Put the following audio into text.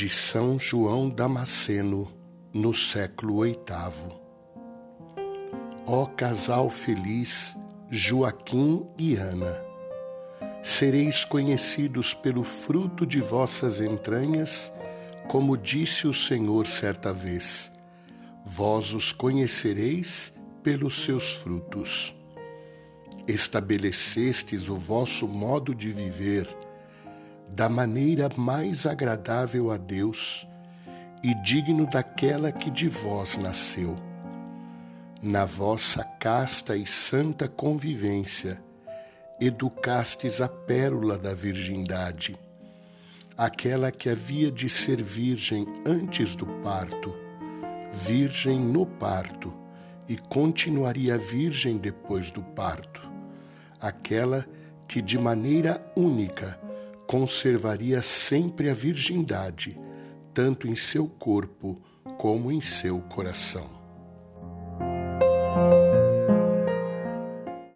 de São João Damasceno, no século VIII. Ó casal feliz, Joaquim e Ana, sereis conhecidos pelo fruto de vossas entranhas, como disse o Senhor certa vez: Vós os conhecereis pelos seus frutos. Estabelecestes o vosso modo de viver da maneira mais agradável a Deus e digno daquela que de vós nasceu. Na vossa casta e santa convivência, educastes a pérola da virgindade, aquela que havia de ser virgem antes do parto, virgem no parto e continuaria virgem depois do parto, aquela que de maneira única conservaria sempre a virgindade, tanto em seu corpo como em seu coração.